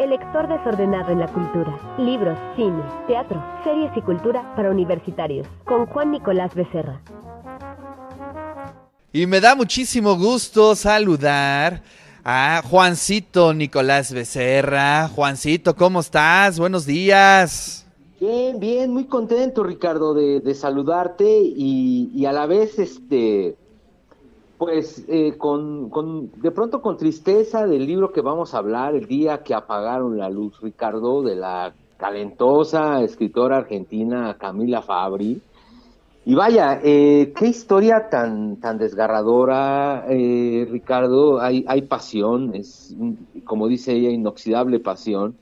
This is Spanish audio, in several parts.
El lector desordenado en la cultura. Libros, cine, teatro, series y cultura para universitarios. Con Juan Nicolás Becerra. Y me da muchísimo gusto saludar a Juancito Nicolás Becerra. Juancito, ¿cómo estás? Buenos días. Bien, bien, muy contento, Ricardo, de, saludarte y, y, a la vez, este, pues, eh, con, con, de pronto con tristeza del libro que vamos a hablar, el día que apagaron la luz, Ricardo, de la talentosa escritora argentina Camila Fabri. Y vaya, eh, qué historia tan, tan desgarradora, eh, Ricardo. Hay, hay pasión, es, como dice ella, inoxidable pasión.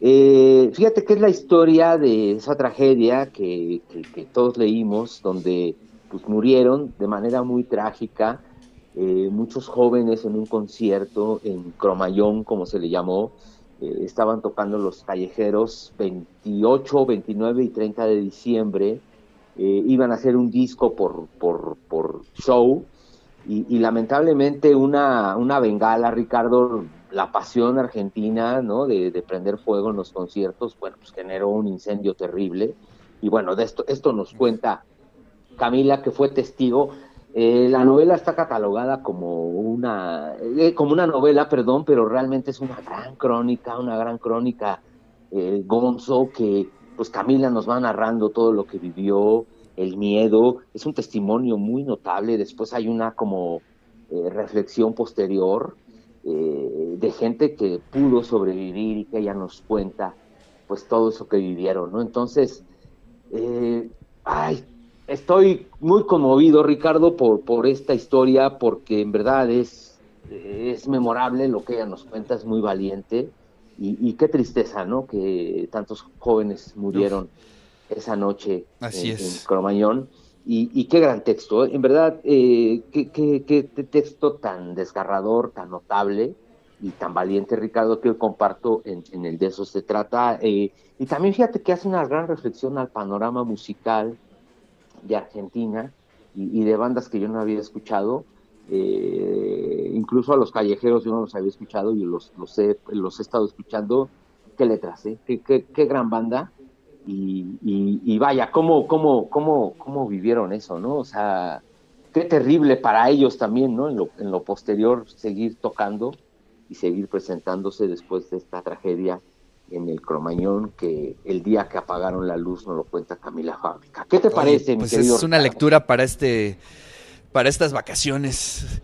Eh, fíjate que es la historia de esa tragedia que, todos leímos, donde pues, murieron de manera muy trágica muchos jóvenes en un concierto en Cromayón, como se le llamó. estaban tocando los callejeros 28, 29 y 30 de diciembre eh, iban a hacer un disco por, por, por show y, lamentablemente una, una bengala, Ricardo, la pasión argentina, ¿no? De, prender fuego en los conciertos, bueno, pues generó un incendio terrible. Y bueno, de esto, esto nos cuenta Camila, que fue testigo. Eh, la novela está catalogada como una, eh, como una novela, perdón, pero realmente es una gran crónica, una gran crónica, Gonzo, que pues Camila nos va narrando todo lo que vivió, el miedo, es un testimonio muy notable, después hay una como eh, reflexión posterior eh, de gente que pudo sobrevivir y que ella nos cuenta pues todo eso que vivieron, ¿no? Entonces, eh, estoy muy conmovido, Ricardo, por, por esta historia, porque en verdad es, es memorable lo que ella nos cuenta, es muy valiente y, qué tristeza, ¿no? Que tantos jóvenes murieron esa noche en, Cromañón. Y, qué gran texto, ¿eh? en verdad, eh, qué, qué, texto tan desgarrador, tan notable y tan valiente, Ricardo, que yo comparto en, el de eso se trata. Eh, y también fíjate que hace una gran reflexión al panorama musical de Argentina y, de bandas que yo no había escuchado. incluso a los callejeros yo no los había escuchado y los, los, he, los he estado escuchando. Qué letras, ¿eh? qué, qué gran banda y, vaya, ¿cómo, cómo, cómo, cómo vivieron eso, ¿no? O sea, qué terrible para ellos también, ¿no? En lo, en lo posterior, seguir tocando y seguir presentándose después de esta tragedia en el Cromañón, que el día que apagaron la luz nos lo cuenta Camila Fábrica. ¿Qué te parece, pues Es una lectura para este para estas vacaciones